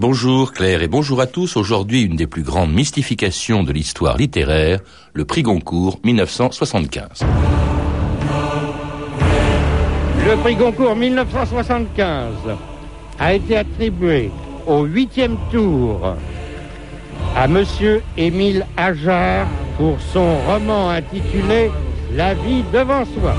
Bonjour Claire et bonjour à tous. Aujourd'hui, une des plus grandes mystifications de l'histoire littéraire, le prix Goncourt 1975. Le prix Goncourt 1975 a été attribué au huitième tour à Monsieur Émile Ajar pour son roman intitulé La vie devant soi.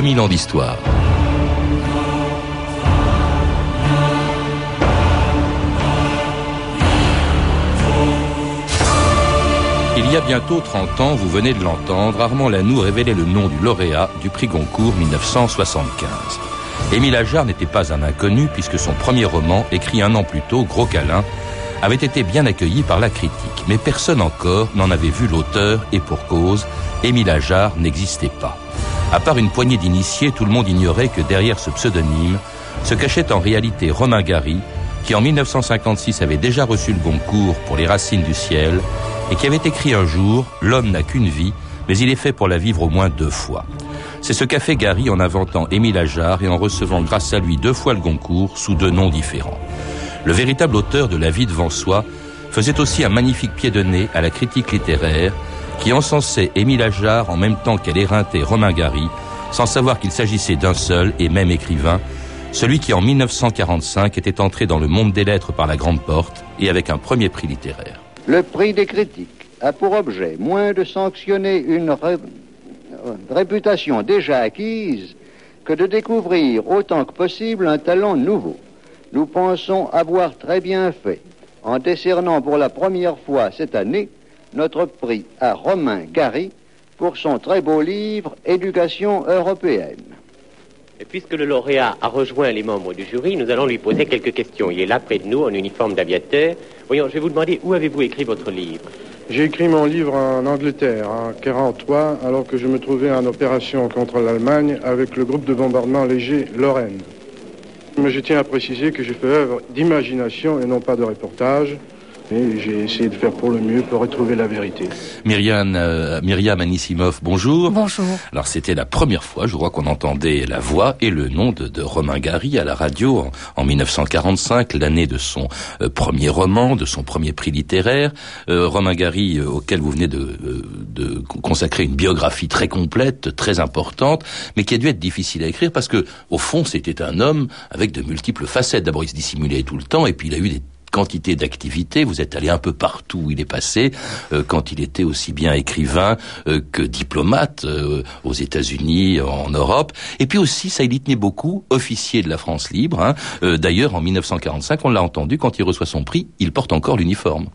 Mille ans d'histoire. Il y a bientôt 30 ans, vous venez de l'entendre, Armand Lanoux révélait le nom du lauréat du prix Goncourt 1975. Émile Ajar n'était pas un inconnu puisque son premier roman, écrit un an plus tôt, Gros câlin, avait été bien accueilli par la critique. Mais personne encore n'en avait vu l'auteur et pour cause, Émile Ajar n'existait pas. À part une poignée d'initiés, tout le monde ignorait que derrière ce pseudonyme se cachait en réalité Romain Gary, qui en 1956 avait déjà reçu le Goncourt pour Les Racines du ciel et qui avait écrit un jour L'homme n'a qu'une vie, mais il est fait pour la vivre au moins deux fois. C'est ce qu'a fait Gary en inventant Émile Ajar et en recevant grâce à lui deux fois le Goncourt sous deux noms différents. Le véritable auteur de La vie devant soi faisait aussi un magnifique pied de nez à la critique littéraire qui encensait Émile Ajar en même temps qu'elle éreintait Romain Gary, sans savoir qu'il s'agissait d'un seul et même écrivain, celui qui en 1945 était entré dans le monde des lettres par la grande porte et avec un premier prix littéraire. Le prix des critiques a pour objet moins de sanctionner une réputation déjà acquise que de découvrir autant que possible un talent nouveau. Nous pensons avoir très bien fait en décernant pour la première fois cette année notre prix à Romain Gary pour son très beau livre Éducation européenne. Et puisque le lauréat a rejoint les membres du jury, nous allons lui poser quelques questions. Il est là près de nous en uniforme d'aviateur. Voyons, je vais vous demander où avez-vous écrit votre livre? J'ai écrit mon livre en Angleterre, en 43, alors que je me trouvais en opération contre l'Allemagne avec le groupe de bombardement léger Lorraine. Mais je tiens à préciser que j'ai fait œuvre d'imagination et non pas de reportage j'ai essayé de faire pour le mieux pour retrouver la vérité. Myriam, euh, Myriam Anissimov, bonjour. Bonjour. Alors c'était la première fois, je crois, qu'on entendait la voix et le nom de, de Romain Gary à la radio en, 1945, l'année de son euh, premier roman, de son premier prix littéraire. Euh, Romain Gary, auquel vous venez de, de consacrer une biographie très complète, très importante, mais qui a dû être difficile à écrire parce que, au fond, c'était un homme avec de multiples facettes. D'abord, il se dissimulait tout le temps, et puis il a eu des quantité d'activités. Vous êtes allé un peu partout où il est passé, euh, quand il était aussi bien écrivain euh, que diplomate euh, aux États-Unis, en Europe. Et puis aussi, ça il y tenait beaucoup, officier de la France libre. Hein. D'ailleurs, en 1945, on l'a entendu, quand il reçoit son prix, il porte encore l'uniforme.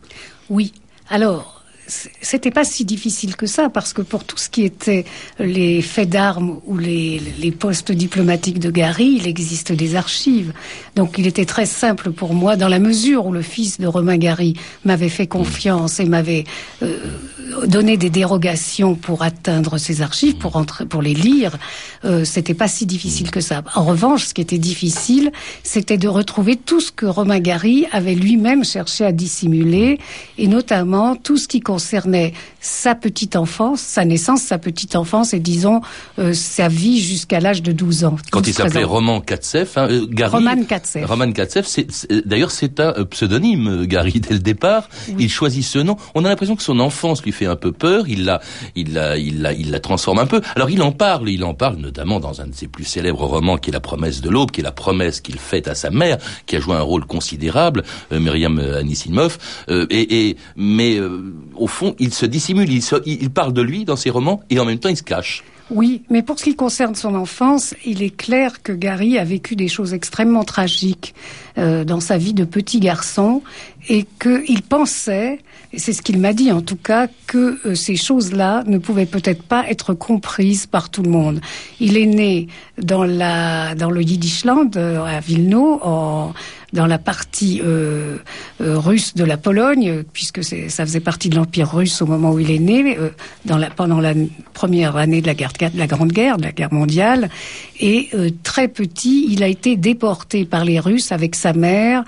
Oui. Alors, c'était pas si difficile que ça parce que pour tout ce qui était les faits d'armes ou les, postes diplomatiques de Gary, il existe des archives. Donc il était très simple pour moi dans la mesure où le fils de Romain Gary m'avait fait confiance et m'avait euh, donné des dérogations pour atteindre ces archives, pour entrer, pour les lire. Euh, c'était pas si difficile que ça. En revanche, ce qui était difficile, c'était de retrouver tout ce que Romain Gary avait lui-même cherché à dissimuler et notamment tout ce qui concernait concernait sa petite enfance, sa naissance, sa petite enfance et disons euh, sa vie jusqu'à l'âge de 12 ans. Quand il s'appelait Roman Katsef, hein, euh, Gary, Roman Katsef. Roman Katsef, d'ailleurs c'est un euh, pseudonyme, Gary dès le départ. Il choisit ce nom. On a l'impression que son enfance lui fait un peu peur. Il la, il la, il la, il la transforme un peu. Alors il en parle, il en parle notamment dans un de ses plus célèbres romans qui est La promesse de l'aube, qui est la promesse qu'il fait à sa mère, qui a joué un rôle considérable, Myriam Anisimov. et, et mais au fond, il se il, parle de lui dans ses romans et en même temps il se cache. Oui, mais pour ce qui concerne son enfance, il est clair que Gary a vécu des choses extrêmement tragiques euh, dans sa vie de petit garçon et qu'il pensait, et c'est ce qu'il m'a dit en tout cas, que euh, ces choses-là ne pouvaient peut-être pas être comprises par tout le monde. Il est né dans la dans le Yiddishland euh, à Vilno en dans la partie euh, euh, russe de la Pologne, puisque ça faisait partie de l'Empire russe au moment où il est né, euh, dans la, pendant la première année de la, guerre, de la Grande Guerre, de la guerre mondiale. Et euh, très petit, il a été déporté par les Russes avec sa mère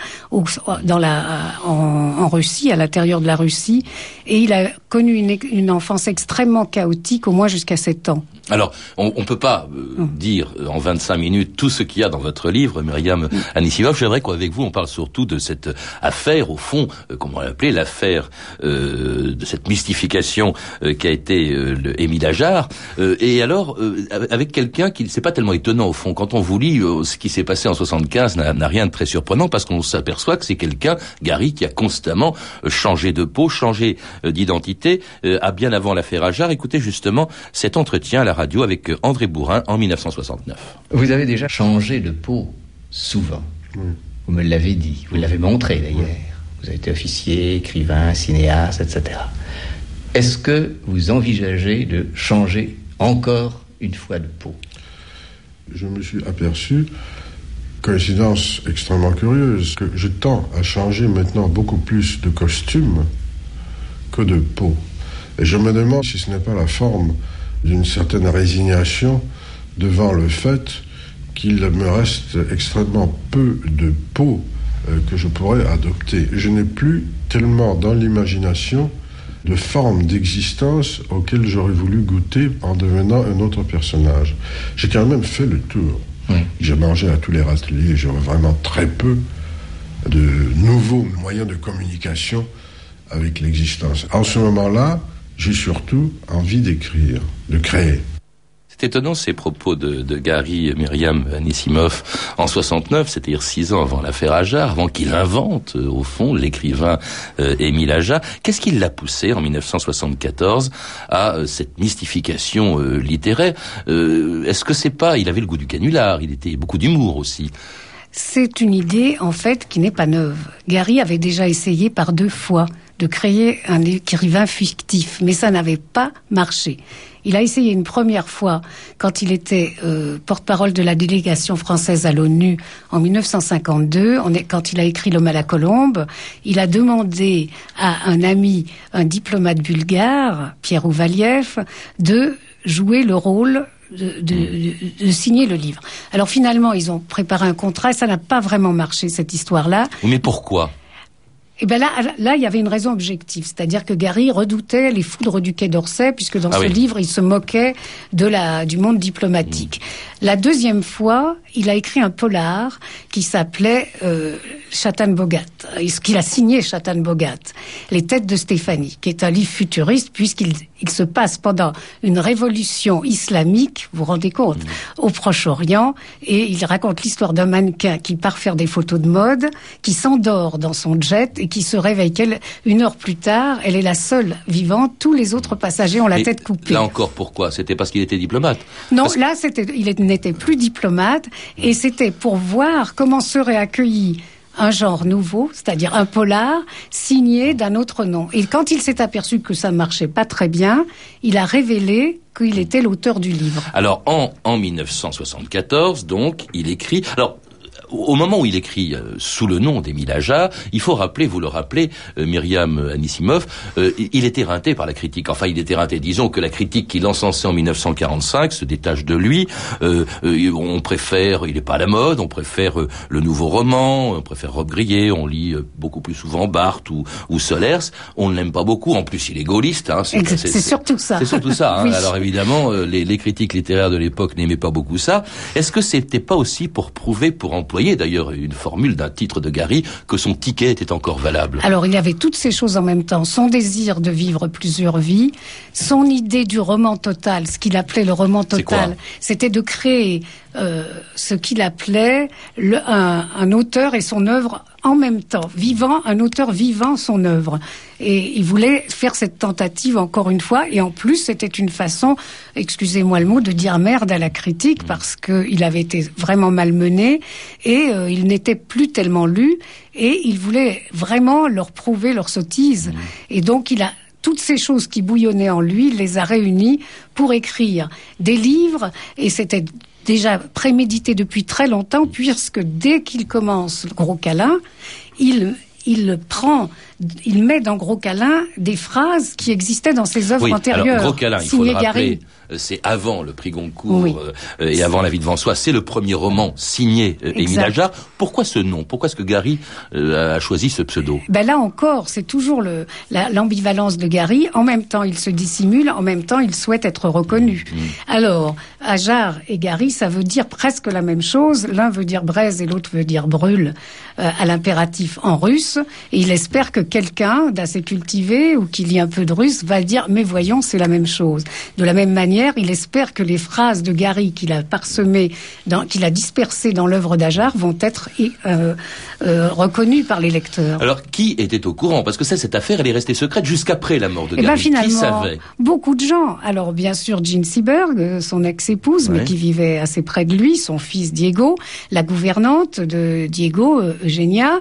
dans la, en, en, Russie, à l'intérieur de la Russie. Et il a connu une, une enfance extrêmement chaotique, au moins jusqu'à 7 ans. Alors, on ne peut pas euh, mm. dire euh, en 25 minutes tout ce qu'il y a dans votre livre, Myriam mm. Anisimov. J'aimerais qu'avec vous, on parle surtout de cette affaire, au fond, euh, comment on l'appelait, l'affaire euh, de cette mystification euh, qui a été le Émile Ajar. et alors, avec quelqu'un qui, c'est pas tellement étonnant, au fond, quand on vous lit ce qui s'est passé en 75, n'a rien de très surprenant, parce qu'on s'aperçoit que c'est quelqu'un, Gary, qui a constamment changé de peau, changé d'identité, à bien avant l'affaire Ajar. Écoutez justement cet entretien à la radio avec André Bourrin en 1969. Vous avez déjà changé de peau souvent. Vous me l'avez dit, vous l'avez montré d'ailleurs. Vous avez été officier, écrivain, cinéaste, etc. Est-ce que vous envisagez de changer encore une fois de peau? Je me suis aperçu, coïncidence extrêmement curieuse, que je tends à changer maintenant beaucoup plus de costume que de peau. Et je me demande si ce n'est pas la forme d'une certaine résignation devant le fait qu'il me reste extrêmement peu de peau euh, que je pourrais adopter. Je n'ai plus tellement dans l'imagination de formes d'existence auxquelles j'aurais voulu goûter en devenant un autre personnage. J'ai quand même fait le tour. Oui. J'ai mangé à tous les râteliers, j'aurais vraiment très peu de nouveaux moyens de communication avec l'existence. En ce moment-là, j'ai surtout envie d'écrire, de créer. C'est étonnant ces propos de, de Gary Myriam Anissimov en 69, c'est-à-dire six ans avant l'affaire Ajar, avant qu'il invente euh, au fond l'écrivain euh, Émile Ajar. Qu'est-ce qui l'a poussé en 1974 à euh, cette mystification euh, littéraire? Euh, Est-ce que c'est pas Il avait le goût du canular, il était beaucoup d'humour aussi. C'est une idée en fait qui n'est pas neuve. Gary avait déjà essayé par deux fois de créer un écrivain fictif, mais ça n'avait pas marché. Il a essayé une première fois quand il était euh, porte-parole de la délégation française à l'ONU en 1952, on est, quand il a écrit L'homme à la colombe. Il a demandé à un ami, un diplomate bulgare, Pierre Ouvaliev, de jouer le rôle de, de, de, signer le livre. Alors finalement, ils ont préparé un contrat et ça n'a pas vraiment marché cette histoire-là. Mais pourquoi? Et eh ben là, là, il y avait une raison objective, c'est-à-dire que Gary redoutait les foudres du Quai d'Orsay, puisque dans ah ce oui. livre, il se moquait de la du monde diplomatique. Mmh. La deuxième fois, il a écrit un polar qui s'appelait euh, Chatan Bogat, ce qu'il a signé Chatan Bogat, Les têtes de Stéphanie, qui est un livre futuriste puisqu'il il se passe pendant une révolution islamique, vous vous rendez compte, mmh. au Proche-Orient, et il raconte l'histoire d'un mannequin qui part faire des photos de mode, qui s'endort dans son jet et qui se réveille qu'elle, une heure plus tard. Elle est la seule vivante. Tous les autres passagers ont la tête coupée. Là encore, pourquoi? C'était parce qu'il était diplomate Non, parce... là, c'était, il n'était plus diplomate et c'était pour voir comment serait accueilli un genre nouveau, c'est-à-dire un polar signé d'un autre nom. Et quand il s'est aperçu que ça marchait pas très bien, il a révélé qu'il était l'auteur du livre. Alors en, en 1974, donc, il écrit. Alors au moment où il écrit euh, sous le nom d'Émile Aja, il faut rappeler, vous le rappelez, euh, Myriam Anissimov, euh, il est éreinté par la critique. Enfin, il est éreinté. Disons que la critique qu'il encensait en 1945 se détache de lui. On préfère, il n'est pas à la mode, on préfère le nouveau roman, on préfère Rob Grillet, on lit beaucoup plus souvent Barthes ou, ou Solers. On ne l'aime pas beaucoup. En plus, il est gaulliste. Hein, c'est surtout ça. C'est surtout ça. Hein. oui. Alors évidemment, les, les critiques littéraires de l'époque n'aimaient pas beaucoup ça. Est-ce que c'était pas aussi pour prouver, pour employer d'ailleurs une formule d'un titre de Gary que son ticket était encore valable. Alors il y avait toutes ces choses en même temps. Son désir de vivre plusieurs vies, son idée du roman total, ce qu'il appelait le roman total, c'était de créer euh, ce qu'il appelait le, un, un, auteur et son œuvre en même temps, vivant, un auteur vivant son œuvre. Et il voulait faire cette tentative encore une fois, et en plus c'était une façon, excusez-moi le mot, de dire merde à la critique, parce qu'il avait été vraiment malmené, et euh, il n'était plus tellement lu, et il voulait vraiment leur prouver leur sottise. Et donc il a toutes ces choses qui bouillonnaient en lui, il les a réunies pour écrire des livres, et c'était déjà prémédité depuis très longtemps, puisque dès qu'il commence le gros câlin, il, il prend, il met dans gros câlin des phrases qui existaient dans ses œuvres oui, antérieures. Alors, gros câlin, il faut le rappeler, c'est avant le prix Goncourt Oui. euh, et avant La vie devant soi. C'est le premier roman signé euh, Émile. Ajar. Pourquoi ce nom? Pourquoi est-ce que Gary euh, a choisi ce pseudo? Ben là encore, c'est toujours le- la- l'ambivalence de Gary. En même temps, il se dissimule, en même temps, il souhaite être reconnu. Alors, Ajar et Gary, ça veut dire presque la même chose. L'un veut dire braise et l'autre veut dire brûle euh, à l'impératif en russe. Et il espère que quelqu'un d'assez cultivé ou qui lit un peu de russe va dire mais voyons, c'est la même chose. De la même manière, il espère que les phrases de Gary qu'il a parsemées, qu'il a dispersées dans l'œuvre d'Ajar vont être euh, euh, reconnues par les lecteurs. Alors, qui était au courant? Parce que ça, cette affaire, elle est restée secrète jusqu'après la mort de Eh ben Gary. qui finalement, savait? beaucoup de gens. Alors bien sûr, Jean Seberg, euh, son ex-épouse, mais qui vivait assez près de lui, son fils Diego, la gouvernante de Diego, Eugenia,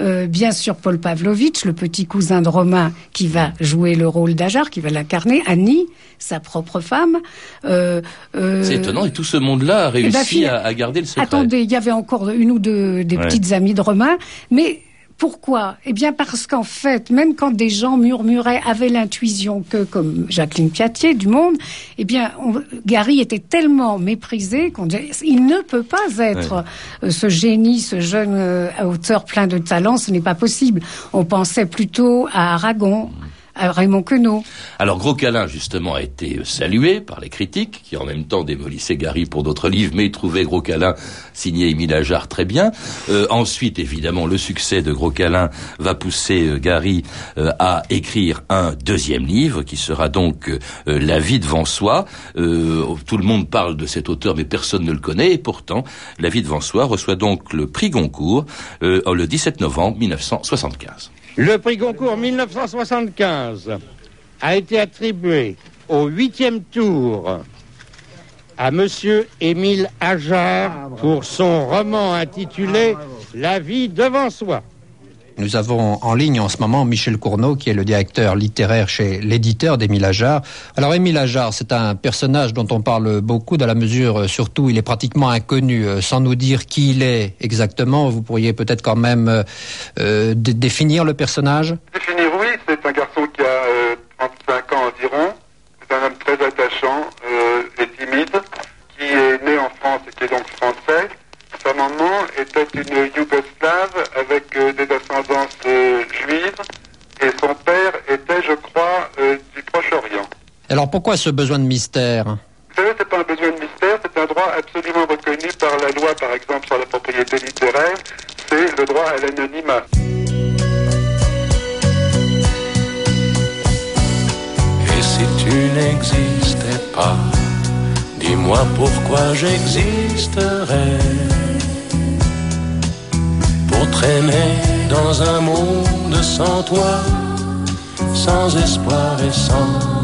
euh, bien sûr Paul Pavlovitch, le petit cousin de Romain qui va jouer le rôle d'Ajar, qui va l'incarner, Annie, sa propre femme. Euh, euh, C'est étonnant, et tout ce monde-là a réussi ben, fina- à, à garder le secret. Attendez, il y avait encore une ou deux des Ouais. petites amies de Romain, mais pourquoi? Eh bien parce qu'en fait, même quand des gens murmuraient, avaient l'intuition que, comme Jacqueline Piatier du Monde, eh bien on- Gary était tellement méprisé qu'on disait il ne peut pas être euh, ce génie, ce jeune euh, auteur plein de talent, ce n'est pas possible. On pensait plutôt à Aragon, Raymond Queneau. Alors Gros Câlin, justement, a été salué par les critiques, qui en même temps démolissaient Gary pour d'autres livres, mais trouvaient Gros Câlin signé Émile Ajar très bien. Euh, ensuite, évidemment, le succès de Gros Câlin va pousser euh, Gary euh, à écrire un deuxième livre, qui sera donc La vie devant soi. Tout le monde parle de cet auteur, mais personne ne le connaît, et pourtant, La vie devant soi reçoit donc le prix Goncourt le 17 novembre 1975. Le prix Goncourt 1975 a été attribué au huitième tour à Monsieur Émile Ajar pour son roman intitulé La vie devant soi. Nous avons en ligne en ce moment Michel Cournot, qui est le directeur littéraire chez l'éditeur d'Émile Ajar. Alors Émile Ajar, c'est un personnage dont on parle beaucoup, dans la mesure, euh, surtout, il est pratiquement inconnu. Euh, Sans nous dire qui il est exactement, vous pourriez peut-être quand même euh, dé- définir le personnage? Alors pourquoi ce besoin de mystère? Vous savez, c'est pas un besoin de mystère, c'est un droit absolument reconnu par la loi, par exemple, sur la propriété littéraire, c'est le droit à l'anonymat. Et si tu n'existais pas, dis-moi pourquoi j'existerais. Pour traîner dans un monde sans toi, sans espoir et sans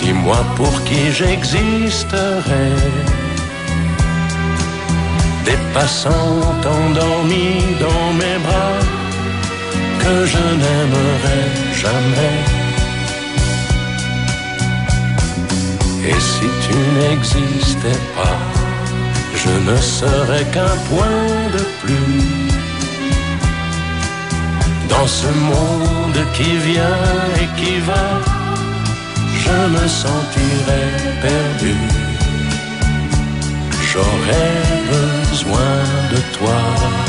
dis-moi pour qui j'existerais. Des passants endormis dans mes bras que je n'aimerai jamais. Et si tu n'existais pas, je ne serais qu'un point de plus dans ce monde qui vient et qui va. Je me sentirais perdu. j'aurais besoin de toi.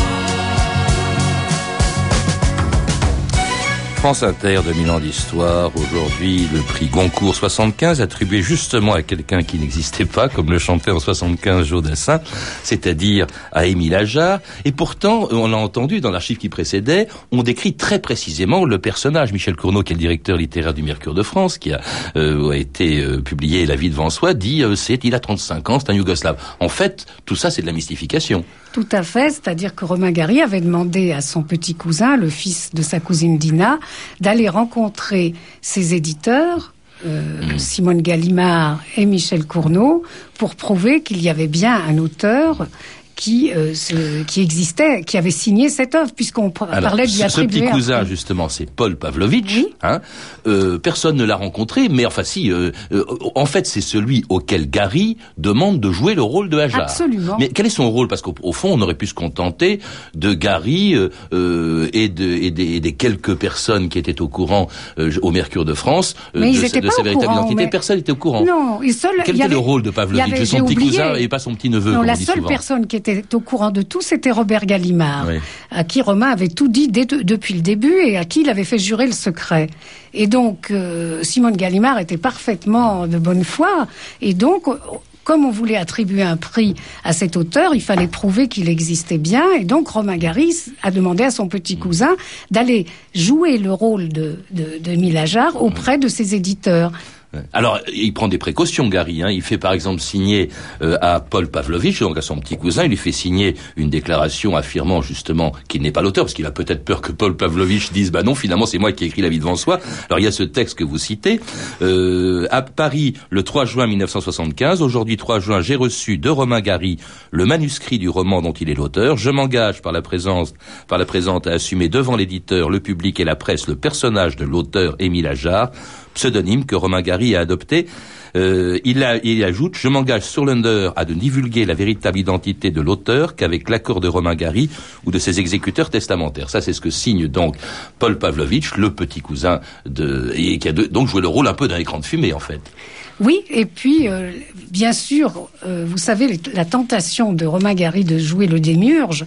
France Inter, 2000 ans d'histoire. Aujourd'hui, le prix Goncourt 75, attribué justement à quelqu'un qui n'existait pas, comme le chantait en 75 Joe Dassin, c'est-à-dire à Émile Ajar. Et pourtant, on l'a entendu dans l'archive qui précédait, on décrit très précisément le personnage. Michel Cournot, qui est le directeur littéraire du Mercure de France, qui a, euh, a été euh, publié La vie devant soi, dit euh, c'est il a 35 ans, c'est un Yougoslave. En fait, tout ça, c'est de la mystification. Tout à fait, c'est-à-dire que Romain Gary avait demandé à son petit cousin, le fils de sa cousine Dina, d'aller rencontrer ses éditeurs, euh, Hmm. Simone Gallimard et Michel Cournot, pour prouver qu'il y avait bien un auteur qui, euh, se- qui existait, qui avait signé cette œuvre, puisqu'on parlait d'y ce, ce petit cousin, justement, c'est Paul Pavlovitch. Oui. Hein Euh, personne ne l'a rencontré, mais enfin si. euh, euh, en fait, c'est celui auquel Gary demande de jouer le rôle de Hajar. Absolument. Mais quel est son rôle? Parce qu'au au fond, on aurait pu se contenter de Gary euh, euh, et, de, et, des, et des quelques personnes qui étaient au courant euh, au Mercure de France euh, Mais ils de, de pas sa véritable courant, identité. mais- Personne n'était au courant. Non, et seul, Quel y était le avait- rôle de Pavlovitch? De son petit oublié. cousin et pas son petit neveu, Non, la seule souvent. personne qui était au courant de tout, c'était Robert Gallimard, Oui. à qui Romain avait tout dit dès depuis le début et à qui il avait fait jurer le secret. Et donc, euh, Simone Gallimard était parfaitement de bonne foi. Et donc, euh, comme on voulait attribuer un prix à cet auteur, il fallait prouver qu'il existait bien. Et donc, Romain Gary a demandé à son petit cousin d'aller jouer le rôle de, de, de Émile Ajar auprès de ses éditeurs. Alors, il prend des précautions, Gary. Hein. Il fait par exemple signer euh, à Paul Pavlovitch, donc à son petit cousin, il lui fait signer une déclaration affirmant justement qu'il n'est pas l'auteur, parce qu'il a peut-être peur que Paul Pavlovitch dise bah non, finalement c'est moi qui ai écrit La vie devant soi. Alors il y a ce texte que vous citez. Euh, à Paris, le 3 juin 1975, aujourd'hui 3 juin, j'ai reçu de Romain Gary le manuscrit du roman dont il est l'auteur. Je m'engage par la présence, par la présente à assumer devant l'éditeur, le public et la presse le personnage de l'auteur Émile Ajar pseudonyme que Romain Gary a adopté. Euh, il, a- il ajoute Je m'engage sur l'Under à ne divulguer la véritable identité de l'auteur qu'avec l'accord de Romain Gary ou de ses exécuteurs testamentaires. Ça, c'est ce que signe donc Paul Pavlovitch, le petit cousin de. et qui a donc joué le rôle un peu d'un écran de fumée, en fait. Oui, et puis, euh, bien sûr, euh, vous savez, la tentation de Romain Gary de jouer le démiurge,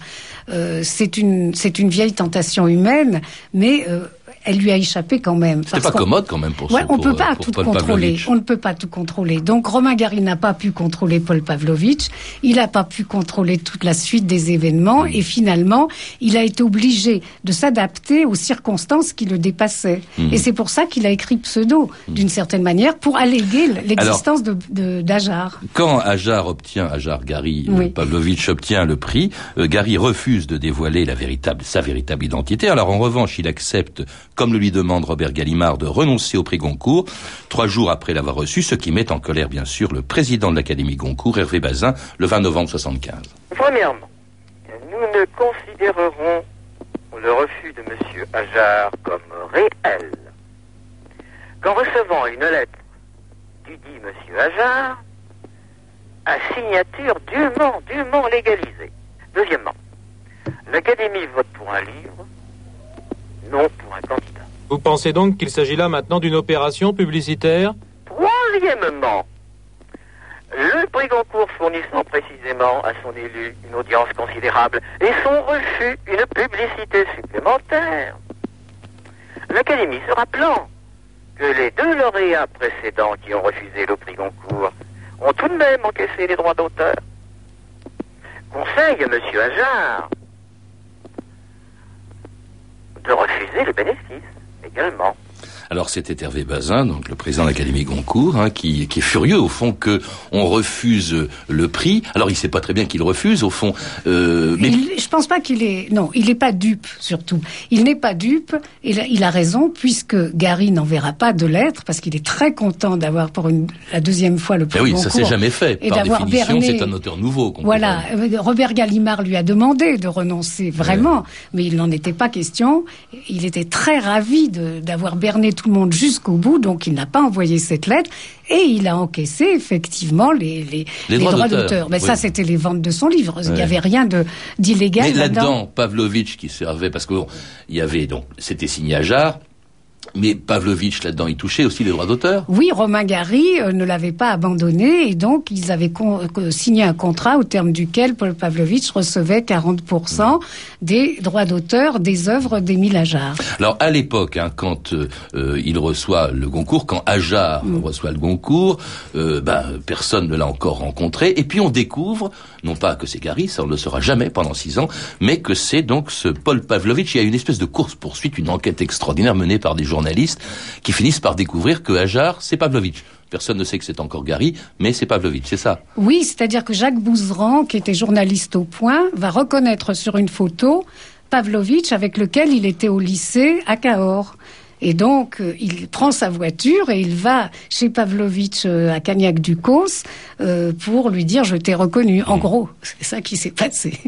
euh, c'est une, une vieille tentation humaine, mais euh, elle lui a échappé quand même. Parce pas commode quand même pour Ouais, ce- on pour, peut pas tout contrôler. On ne peut pas tout contrôler. Donc Romain Gary n'a pas pu contrôler Paul Pavlovitch. Il n'a pas pu contrôler toute la suite des événements. Et finalement, il a été obligé de s'adapter aux circonstances qui le dépassaient. Mhm. Et c'est pour ça qu'il a écrit Pseudo, d'une certaine manière, pour alléguer l'existence de, de- d'Ajar. Quand Ajar obtient, Ajar Gary euh, Oui. Pavlovitch obtient le prix, euh, Gary refuse de dévoiler la véritable, sa véritable identité. Alors en revanche, il accepte, comme le lui demande Robert Gallimard, de renoncer au prix Goncourt, trois jours après l'avoir reçu, ce qui met en colère bien sûr le président de l'Académie Goncourt, Hervé Bazin, le 20 novembre 75. Premièrement, nous ne considérerons le refus de M. Ajar comme réel qu'en recevant une lettre du dit M. Ajar à signature dûment, dûment légalisée. Deuxièmement, l'Académie vote pour un livre, non pour un candidat. Vous pensez donc qu'il s'agit là maintenant d'une opération publicitaire Troisièmement, le prix Goncourt fournissant précisément à son élu une audience considérable et son refus une publicité supplémentaire. L'Académie se rappelant que les deux lauréats précédents qui ont refusé le prix Goncourt ont tout de même encaissé les droits d'auteur. Conseille à M. Ajar de refuser le bénéfice également. Alors c'était Hervé Bazin, donc le président de l'Académie Goncourt, hein, qui, qui est furieux au fond que on refuse le prix. Alors il sait pas très bien qu'il refuse au fond, euh, mais Il- je pense pas qu'il est. Non, il n'est pas dupe, surtout. Il n'est pas dupe, et il a- il a raison, puisque Gary n'enverra pas de lettres, parce qu'il est très content d'avoir pour une, la deuxième fois le prix Eh oui, ça s'est Goncourt jamais fait. et Par d'avoir définition, berné- c'est un auteur nouveau. Voilà, euh, Robert Gallimard lui a demandé de renoncer, vraiment, mais il n'en était pas question. Il était très ravi d'avoir berné tout le monde jusqu'au bout, donc il n'a pas envoyé cette lettre, et il a encaissé effectivement les, les, Les droits d'auteur, Mais oui. ça, c'était les ventes de son livre. Il n'y avait rien d'illégal Mais là-dedans, Pavlovitch qui servait, parce que bon, il y avait donc, c'était signé à Jarre, Mais Pavlovitch, là-dedans, il touchait aussi les droits d'auteur Oui, Romain Gary euh, ne l'avait pas abandonné et donc ils avaient euh, signé un contrat au terme duquel Paul Pavlovitch recevait 40% des droits d'auteur des œuvres d'Émile Ajar. Alors à l'époque, hein, quand euh, il reçoit le Goncourt, quand Ajar mm. reçoit le Goncourt, ben, personne ne l'a encore rencontré. Et puis on découvre, non pas que c'est Gary, ça on ne le saura jamais pendant six ans, mais que c'est donc ce Paul Pavlovitch. Il y a une espèce de course-poursuite, une enquête extraordinaire menée par des journalistes qui finissent par découvrir que Hajar, c'est Pavlovitch. Personne ne sait que c'est encore Gary, mais c'est Pavlovitch, c'est ça Oui, c'est-à-dire que Jacques Bouzeran, qui était journaliste au point, va reconnaître sur une photo Pavlovitch avec lequel il était au lycée à Cahors. Et donc, euh, il prend sa voiture et il va chez Pavlovitch euh, à Cagnac-du-Cos euh, pour lui dire je t'ai reconnu. En mmh. gros, c'est ça qui s'est passé.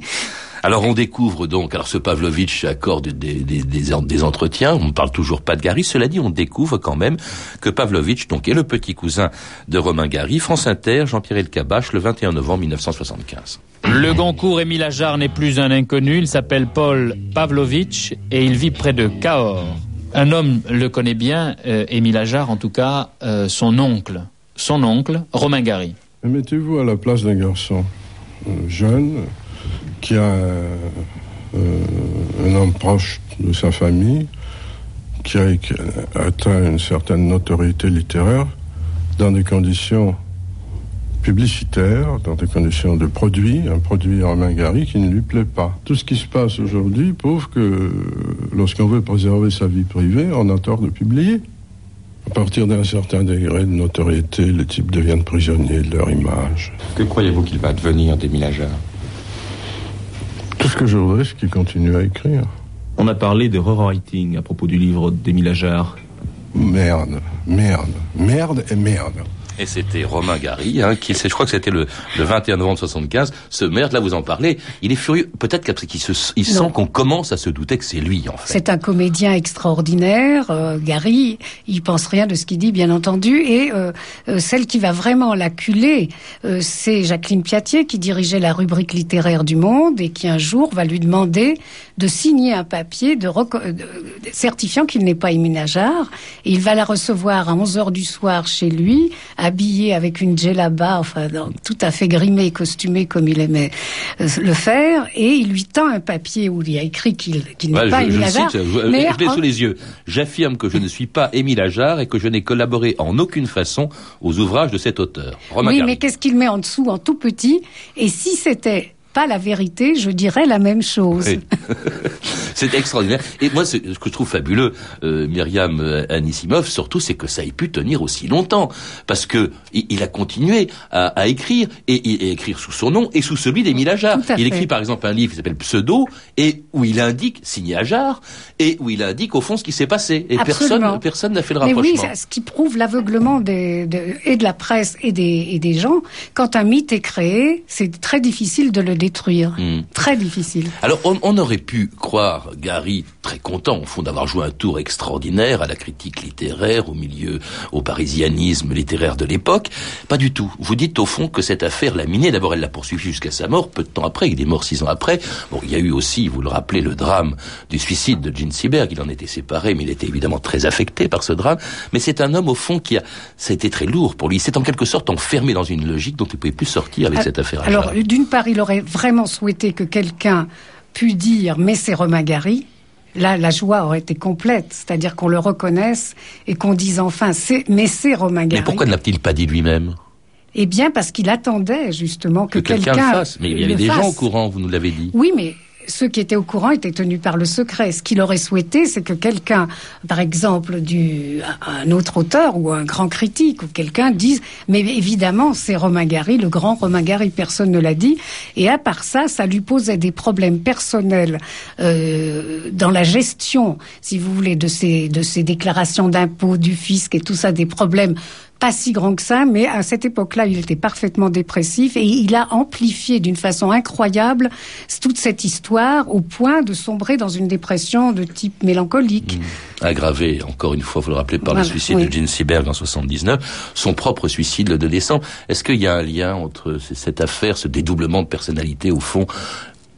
Alors on découvre donc, alors ce Pavlovitch accorde des, des, des, entretiens, on ne parle toujours pas de Gary, cela dit on découvre quand même que Pavlovitch donc est le petit cousin de Romain Gary, France Inter, Jean-Pierre Elkabach, le 21 novembre 1975. Le Goncourt Émile Ajar n'est plus un inconnu, il s'appelle Paul Pavlovitch et il vit près de Cahors. Un homme le connaît bien, euh, Émile Ajar en tout cas, euh, son oncle. Son oncle, Romain Gary. Mettez-vous à la place d'un garçon euh, jeune, qui a un, homme proche de sa famille, qui a atteint une certaine notoriété littéraire dans des conditions publicitaires, dans des conditions de produit, un produit en Gary qui ne lui plaît pas. Tout ce qui se passe aujourd'hui prouve que lorsqu'on veut préserver sa vie privée, on a tort de publier. À partir d'un certain degré de notoriété, les types deviennent prisonniers de leur image. Que croyez-vous qu'il va devenir des Ajar tout ce que je voudrais, c'est qu'il continue à écrire. On a parlé de rewriting à propos du livre d'Émile Ajar. Merde, merde, merde et merde. Et c'était Romain Gary, hein, qui, je crois que c'était le, le 21 novembre 75. Ce merde, là, vous en parlez. Il est furieux. Peut-être qu'il se, il sent qu'on commence à se douter que c'est lui, en fait. C'est un comédien extraordinaire. Euh, Gary, il pense rien de ce qu'il dit, bien entendu. Et euh, euh, celle qui va vraiment l'acculer, c'est Jacqueline Piatier, qui dirigeait la rubrique littéraire du Monde et qui un jour va lui demander de signer un papier de, certifiant qu'il n'est pas immunageard. Et il va la recevoir à 11 heures du soir chez lui habillé avec une djellaba, enfin tout à fait grimé, costumé comme il aimait euh, le faire, et il lui tend un papier où il y a écrit qu'il n'est pas Émile Ajar. Je, je l'ai sous les yeux. J'affirme que je ne suis pas Émile Ajar et que je n'ai collaboré en aucune façon aux ouvrages de cet auteur. oui, mais qu'est-ce qu'il met en dessous en tout petit? Et si c'était pas la vérité, je dirais la même chose. c'est extraordinaire. Et moi, ce que je trouve fabuleux, euh, Myriam euh, Anissimov, surtout, c'est que ça ait pu tenir aussi longtemps, parce que il, a continué à, à écrire et, et, écrire sous son nom et sous celui d'Émile Ajar. Il écrit par exemple un livre qui s'appelle Pseudo et où il indique signé Ajar et où il indique au fond ce qui s'est passé. Et personne, personne n'a fait le rapprochement. Mais oui, ce qui prouve l'aveuglement de, et de la presse et des, et des gens. Quand un mythe est créé, c'est très difficile de le détruire. Hmm. Très difficile. Alors, on, aurait pu croire Gary très content, au fond, d'avoir joué un tour extraordinaire à la critique littéraire, au milieu, au parisianisme littéraire de l'époque. Pas du tout. Vous dites, au fond, que cette affaire l'a miné. D'abord, elle l'a poursuivi jusqu'à sa mort, peu de temps après. Il est mort six ans après. Bon, il y a eu aussi, vous le rappelez, le drame du suicide de Gene Seberg. Il en était séparé, mais il était évidemment très affecté par ce drame. Mais c'est un homme, au fond, qui a, ça a été très lourd pour lui. C'est en quelque sorte enfermé dans une logique dont il ne pouvait plus sortir avec ah, cette affaire. Alors, d'une part, il aurait vraiment souhaité que quelqu'un pût dire mais c'est Romain Gary. Là, la joie aurait été complète, c'est-à-dire qu'on le reconnaisse et qu'on dise enfin c'est mais c'est Romain Gary. Mais pourquoi ne l'a-t-il pas dit lui-même? Eh bien, parce qu'il attendait justement que, quelqu'un le fasse. Mais il y avait des gens au courant, vous nous l'avez dit. Oui, mais ceux qui étaient au courant étaient tenus par le secret. Ce qu'il aurait souhaité, c'est que quelqu'un, par exemple, du, un autre auteur ou un grand critique ou quelqu'un dise, mais évidemment, c'est Romain Gary, le grand Romain Gary, personne ne l'a dit. Et à part ça, ça lui posait des problèmes personnels euh, dans la gestion, si vous voulez, de ces, de ces déclarations d'impôts, du fisc et tout ça, des problèmes pas si grand que ça, mais à cette époque-là, il était parfaitement dépressif et il a amplifié d'une façon incroyable toute cette histoire au point de sombrer dans une dépression de type mélancolique. Mmh. Aggravé, encore une fois, vous le rappelez, par le suicide de Gene Seberg en 79, son propre suicide le 2 décembre. Est-ce qu'il y a un lien entre cette affaire, ce dédoublement de personnalité, au fond,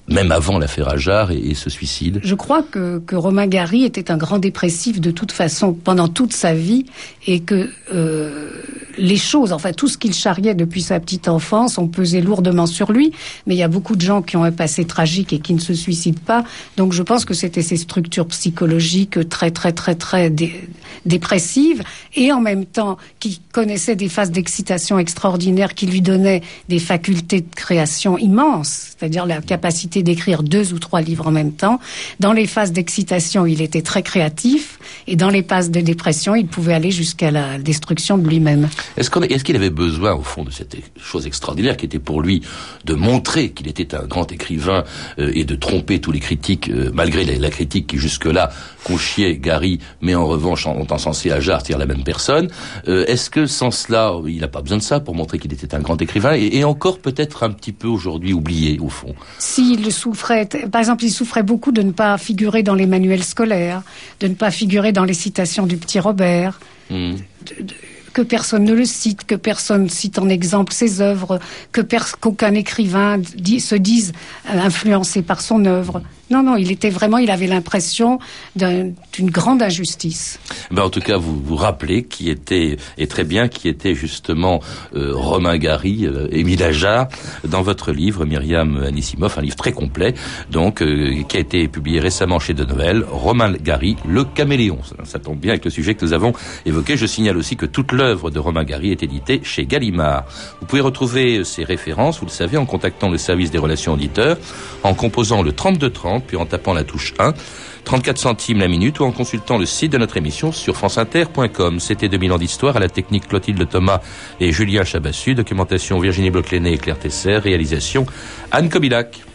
même avant l'affaire Ajar et, ce suicide Je crois que, que, Romain Gary était un grand dépressif de toute façon pendant toute sa vie et que euh, les choses, enfin tout ce qu'il charriait depuis sa petite enfance, ont pesé lourdement sur lui. Mais il y a beaucoup de gens qui ont un passé tragique et qui ne se suicident pas. Donc je pense que c'était ces structures psychologiques très très très très dé dépressives et en même temps qui connaissaient des phases d'excitation extraordinaires qui lui donnaient des facultés de création immenses, c'est-à-dire la capacité d'écrire deux ou trois livres en même temps. Dans les phases d'excitation, il était très créatif et dans les phases de dépression, il pouvait aller jusqu'à la destruction de lui-même. Est-ce qu'il est qu avait besoin, au fond, de cette chose extraordinaire qui était pour lui de montrer qu'il était un grand écrivain euh, et de tromper tous les critiques, euh, malgré la, la, critique qui jusque-là conchiait Gary, mais en revanche ont encensé Ajar, c'est-à-dire la même personne. Euh, Est-ce que sans cela, il n'a pas besoin de ça pour montrer qu'il était un grand écrivain et, et encore peut-être un petit peu aujourd'hui oublié, au fond? S'il souffrait, par exemple, il souffrait beaucoup de ne pas figurer dans les manuels scolaires, de ne pas figurer dans les citations du petit Robert. Mmh. De, de, que personne ne le cite, que personne cite en exemple ses œuvres, que qu'aucun écrivain dit, se dise influencé par son œuvre. Non, non, il était vraiment, il avait l'impression d'une un, grande injustice. Ben en tout cas, vous vous rappelez qui était, et très bien, qui était justement euh, Romain Gary, euh, Émile Ajar, dans votre livre, Myriam Anissimov, un livre très complet, donc, euh, qui a été publié récemment chez De Noël, Romain Gary, Le Caméléon. Ça, tombe bien avec le sujet que nous avons évoqué. Je signale aussi que toute l'œuvre de Romain Gary est éditée chez Gallimard. Vous pouvez retrouver ces références, vous le savez, en contactant le service des relations auditeurs, en composant le 3230, puis en tapant la touche 1, 34 centimes la minute ou en consultant le site de notre émission sur franceinter.com. C'était 2000 ans d'histoire à la technique Clotilde Thomas et Julien Chabassu, documentation Virginie bloch et Claire Tesser, réalisation Anne Kobilac.